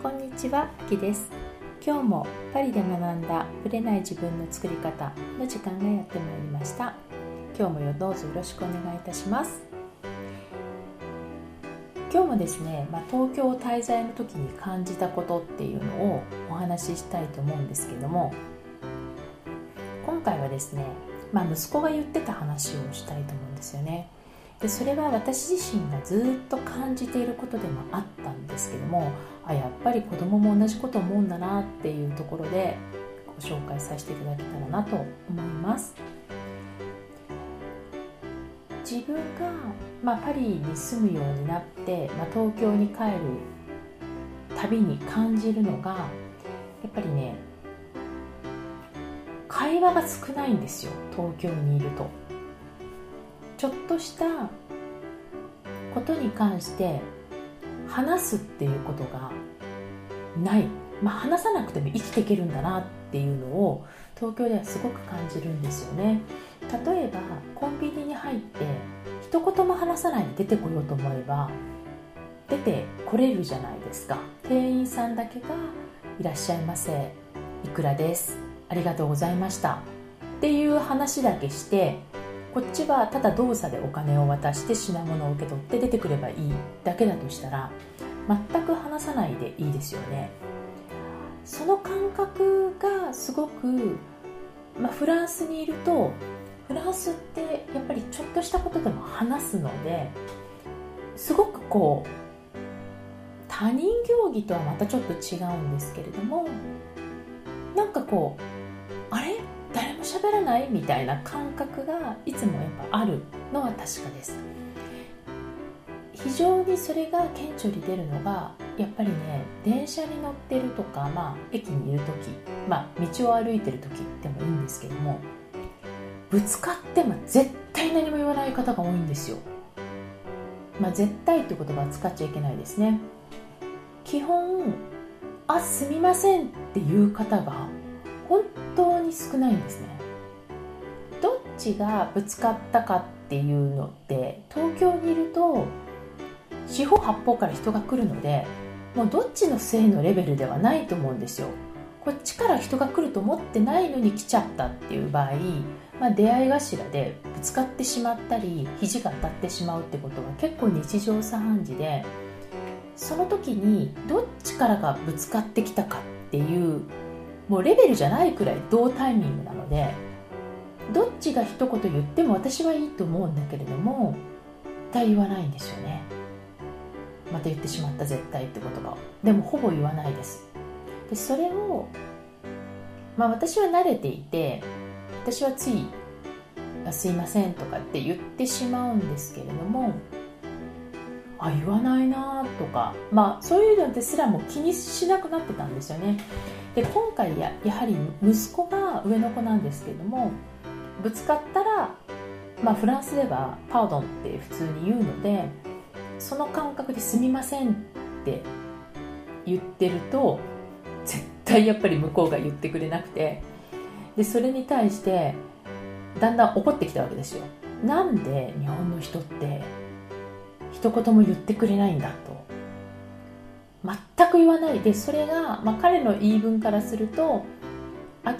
こんにちは、きです。今日もパリで学んだぶれない自分の作り方の時間がやってまいりました。今日もどうぞよろしくお願いいたします。今日もですね、まあ、東京滞在の時に感じたことっていうのをお話ししたいと思うんですけども今回はですね、まあ、息子が言ってた話をしたいと思うんですよね。でそれは私自身がずっと感じていることでもあったんですけどもあやっぱり子供も同じこと思うんだなっていうところでご紹介させていただけたらなと思います自分が、まあ、パリに住むようになって、まあ、東京に帰るたびに感じるのがやっぱりね会話が少ないんですよ東京にいると。ちょっとしたことに関して話すっていうことがない、まあ、話さなくても生きていけるんだなっていうのを東京ではすごく感じるんですよね。例えばコンビニに入って一言も話さないで出てこようと思えば出てこれるじゃないですか。店員さんだけが「いらっしゃいませいくらですありがとうございました」っていう話だけしてこっちはただ動作でお金を渡して品物を受け取って出てくればいいだけだとしたら全く話さないでいいですよね。その感覚がすごく、まあ、フランスにいるとフランスってやっぱりちょっとしたことでも話すのですごくこう他人行儀とはまたちょっと違うんですけれどもなんかこうあれ？喋らない？みたいな感覚がいつもやっぱあるのは確かです。非常にそれが顕著に出るのがやっぱりね電車に乗ってるとか、まあ、駅にいる時、まあ、道を歩いてる時でもいいんですけどもぶつかっても絶対何も言わない方が多いんですよ、まあ、絶対って言葉は使っちゃいけないですね。基本「あすみません」っていう方が本当に少ないんですね。ちがぶつかったかっていうのって東京にいると四方八方から人が来るのでもうどっちのせいのレベルではないと思うんですよ。こっちから人が来ると思ってないのに来ちゃったっていう場合、まあ、出会い頭でぶつかってしまったり肘が当たってしまうってことは結構日常茶飯事でその時にどっちからがぶつかってきたかっていうもうレベルじゃないくらい同タイミングなのでどっちが一言言っても私はいいと思うんだけれども絶対言わないんですよね。また言ってしまった絶対って言葉を。でもほぼ言わないです。でそれをまあ私は慣れていて私はつい「すいません」とかって言ってしまうんですけれどもあ言わないなとかまあそういうのですらも気にしなくなってたんですよね。で今回ややはり息子が上の子なんですけれどもぶつかったら、まあ、フランスでは「パウドン」って普通に言うのでその感覚で「すみません」って言ってると絶対やっぱり向こうが言ってくれなくてでそれに対してだんだん怒ってきたわけですよ。なんで日本の人って一言も言ってくれないんだと。全く言わない。でそれが、まあ、彼の言い分からすると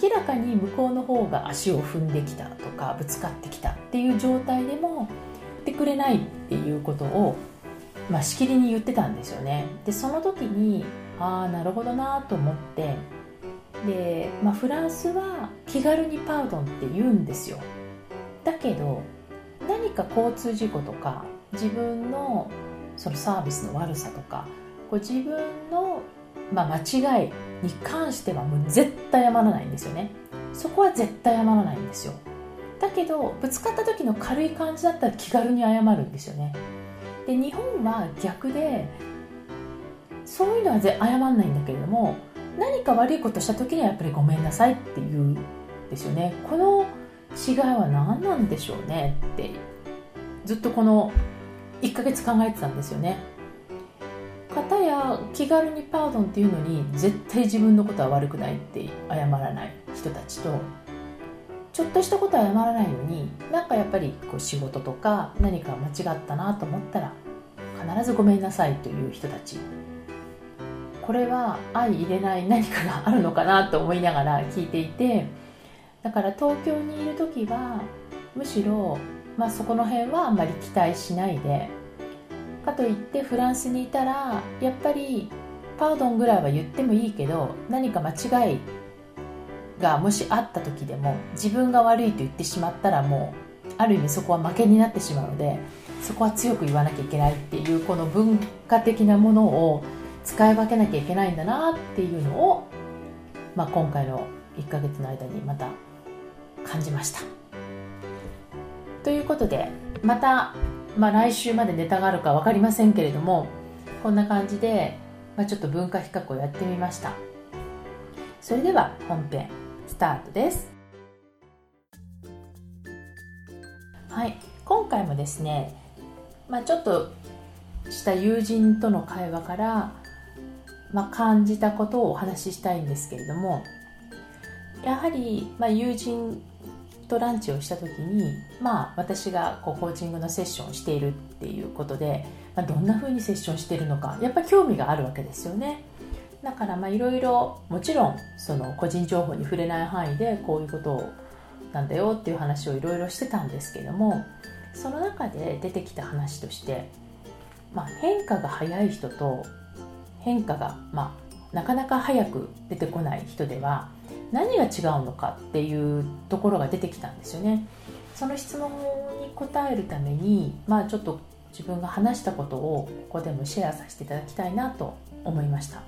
明らかに向こうの方が足を踏んできたとかぶつかってきたっていう状態でも言ってくれないっていうことを、まあ、しきりに言ってたんですよね。でその時にああなるほどなと思って。で、まあ、フランスは気軽にパウドンって言うんですよ。だけど何か交通事故とか自分のそのサービスの悪さとかこう自分の、まあ、間違いに関してはもう絶対謝らないんですよね。そこは絶対謝らないんですよ。だけどぶつかった時の軽い感じだったら気軽に謝るんですよね。で日本は逆でそういうのは謝らないんだけれども何か悪いことした時にはやっぱりごめんなさいって言うんですよね。この違いは何なんでしょうねってずっとこの1ヶ月考えてたんですよね。方や気軽にパードンっていうのに絶対自分のことは悪くないって謝らない人たちとちょっとしたことは謝らないのになんかやっぱりこう仕事とか何か間違ったなと思ったら必ずごめんなさいという人たち。これは相入れない何かがあるのかなと思いながら聞いていてだから東京にいる時はむしろ、まあ、そこの辺はあんまり期待しないでかといってフランスにいたらやっぱりパードンぐらいは言ってもいいけど何か間違いがもしあった時でも自分が悪いと言ってしまったらもうある意味そこは負けになってしまうのでそこは強く言わなきゃいけないっていうこの文化的なものを使い分けなきゃいけないんだなっていうのを、まあ、今回の1ヶ月の間にまた感じました。ということでまた、まあ、来週までネタがあるか分かりませんけれどもこんな感じで、まあ、ちょっと文化比較をやってみました。それでは本編スタートです。はい。今回もですね、まあ、ちょっとした友人との会話から、まあ、感じたことをお話ししたいんですけれどもやはり、まあ、友人とランチをした時に、まあ、私がこうコーチングのセッションをしているっていうことで、まあ、どんな風にセッションしているのかやっぱ興味があるわけですよね。だからまあいろいろもちろんその個人情報に触れない範囲でこういうことをなんだよっていう話をいろいろしてたんですけどもその中で出てきた話として、まあ、変化が早い人と変化が、まあ、なかなか早く出てこない人では何が違うのかっていうところが出てきたんですよね。その質問に答えるために、まあ、ちょっと自分が話したことをここでもシェアさせていただきたいなと思いました。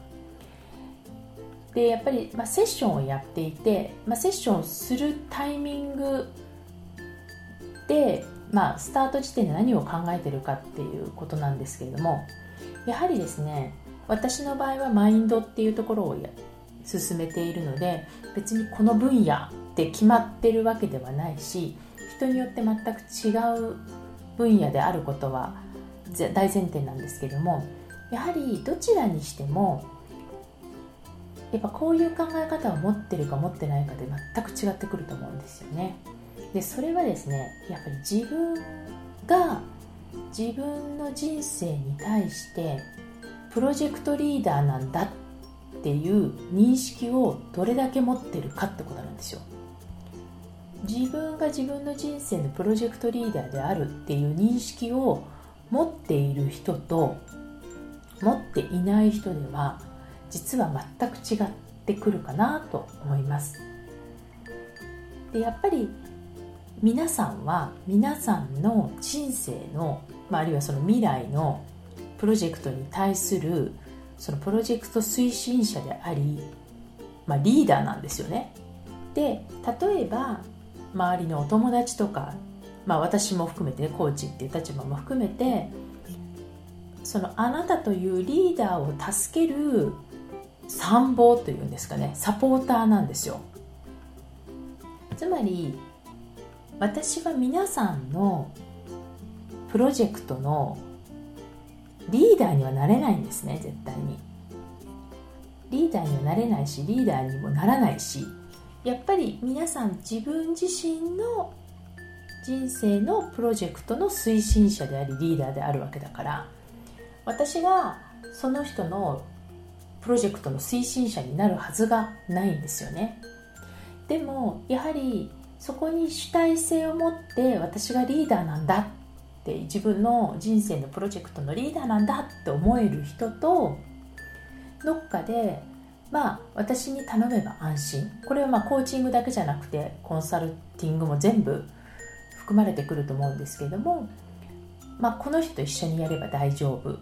でやっぱり、まあ、セッションをやっていて、まあ、セッションするタイミングで、まあ、スタート時点で何を考えてるかっていうことなんですけれどもやはりですね私の場合はマインドっていうところを進めているので別にこの分野って決まってるわけではないし人によって全く違う分野であることは大前提なんですけどもやはりどちらにしてもやっぱこういう考え方を持ってるか持ってないかで全く違ってくると思うんですよね。でそれはですねやっぱり自分が自分の人生に対してプロジェクトリーダーなんだっていう認識をどれだけ持ってるかってことなんですよ。自分が自分の人生のプロジェクトリーダーであるっていう認識を持っている人と持っていない人では実は全く違ってくるかなと思います。でやっぱり皆さんは皆さんの人生の、まあ、あるいはその未来のプロジェクトに対するそのプロジェクト推進者であり、まあ、リーダーなんですよね。で例えば周りのお友達とか、まあ、私も含めて、コーチっていう立場も含めてそのあなたというリーダーを助ける参謀というんですかねサポーターなんですよつまり私は皆さんのプロジェクトのリーダーにはなれないんですね絶対に。リーダーにはなれないしリーダーにもならないし。やっぱり皆さん自分自身の人生のプロジェクトの推進者でありリーダーであるわけだから。私がその人のプロジェクトの推進者になるはずがないんですよね。でもやはりそこに主体性を持って私がリーダーなんだって自分の人生のプロジェクトのリーダーなんだって思える人とどっかでまあ私に頼めば安心。これはまあコーチングだけじゃなくてコンサルティングも全部含まれてくると思うんですけれども、まあ、この人と一緒にやれば大丈夫。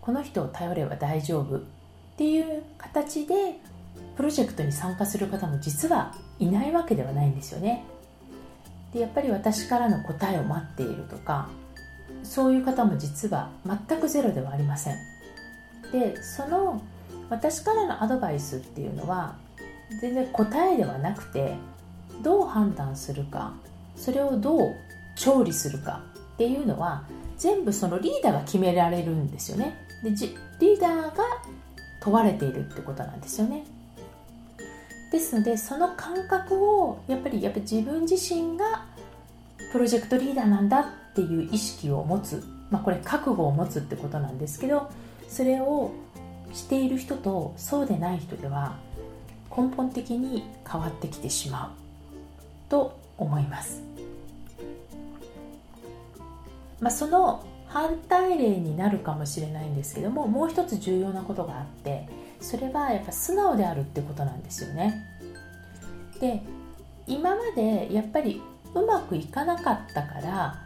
この人を頼れば大丈夫。っていう形でプロジェクトに参加する方も実はいないわけではないんですよね。でやっぱり私からの答えを待っているとかそういう方も実は全くゼロではありません。でその私からのアドバイスっていうのは全然答えではなくてどう判断するかそれをどう調理するかっていうのは全部そのリーダーが決められるんですよね。でリーダーが問われているってことなんですよね。ですのでその感覚をやっぱりやっぱ自分自身がプロジェクトリーダーなんだっていう意識を持つ、まあ、これ覚悟を持つってことなんですけどそれをしている人とそうでない人では根本的に変わってきてしまうと思います、まあ、その反対例になるかもしれないんですけどももう一つ重要なことがあってそれはやっぱ素直であるってことなんですよね。で今までやっぱりうまくいかなかったから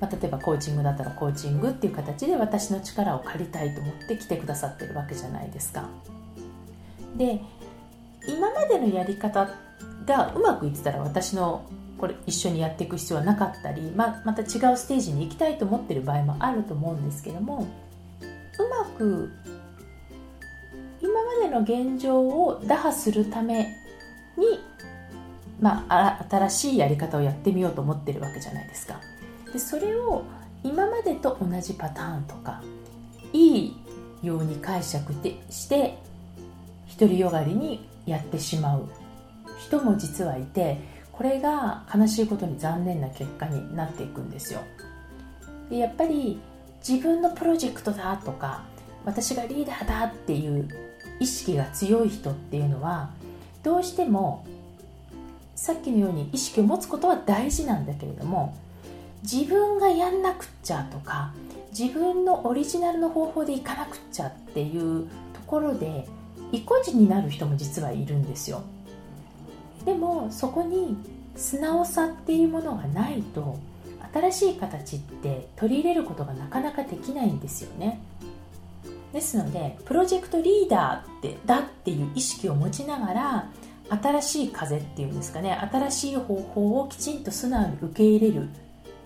まあ、例えばコーチングだったらコーチングっていう形で私の力を借りたいと思って来てくださってるわけじゃないですか。で今までのやり方がうまくいってたら私のこれ一緒にやっていく必要はなかったり、まあまた違うステージに行きたいと思ってる場合もあると思うんですけどもうまく今までの現状を打破するために、まあ、新しいやり方をやってみようと思ってるわけじゃないですか。でそれを今までと同じパターンとかいいように解釈でして独りよがりにやってしまう。人も実はいてこれが悲しいことに残念な結果になっていくんですよ。でやっぱり自分のプロジェクトだとか私がリーダーだっていう意識が強い人っていうのはどうしてもさっきのように意識を持つことは大事なんだけれども自分がやんなくっちゃとか自分のオリジナルの方法でいかなくっちゃっていうところで意固地になる人も実はいるんですよ。でもそこに素直さっていうものがないと新しい形って取り入れることがなかなかできないんですよね。ですのでプロジェクトリーダーってだっていう意識を持ちながら新しい風っていうんですかね新しい方法をきちんと素直に受け入れる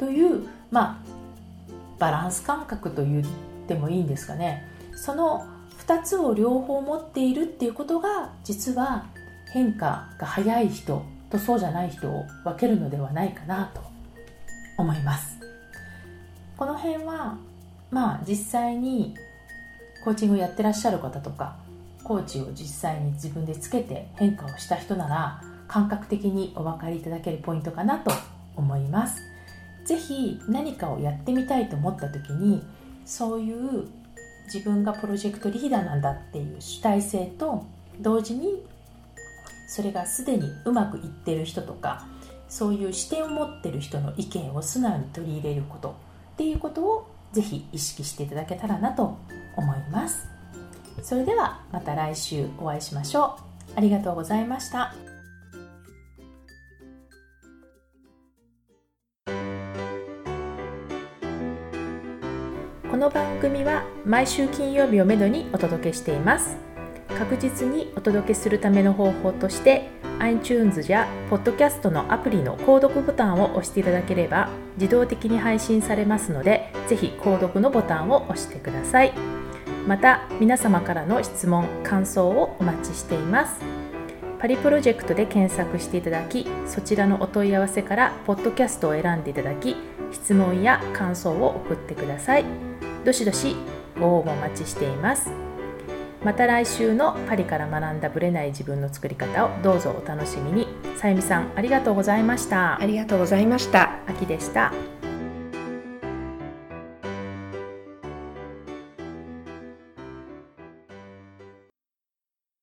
というまあバランス感覚と言ってもいいんですかね。その2つを両方持っているっていうことが実は変化が早い人とそうじゃない人を分けるのではないかなと思います。この辺はまあ実際にコーチングをやってらっしゃる方とかコーチを実際に自分でつけて変化をした人なら感覚的にお分かりいただけるポイントかなと思います。是非何かをやってみたいと思った時にそういう自分がプロジェクトリーダーなんだっていう主体性と同時にそれがすでにうまくいってる人とかそういう視点を持ってる人の意見を素直に取り入れることっていうことをぜひ意識していただけたらなと思います。それではまた来週お会いしましょう。ありがとうございました。この番組は毎週金曜日をめどにお届けしています。確実にお届けするための方法として iTunes や Podcast のアプリの購読ボタンを押していただければ自動的に配信されますのでぜひ購読のボタンを押してください。また皆様からの質問感想をお待ちしています。パリプロジェクトで検索していただきそちらのお問い合わせからポッドキャストを選んでいただき質問や感想を送ってください。どしどしご応募お待ちしています。また来週のパリから学んだブレない自分の作り方をどうぞお楽しみに。さゆみさんありがとうございました。ありがとうございました。秋でした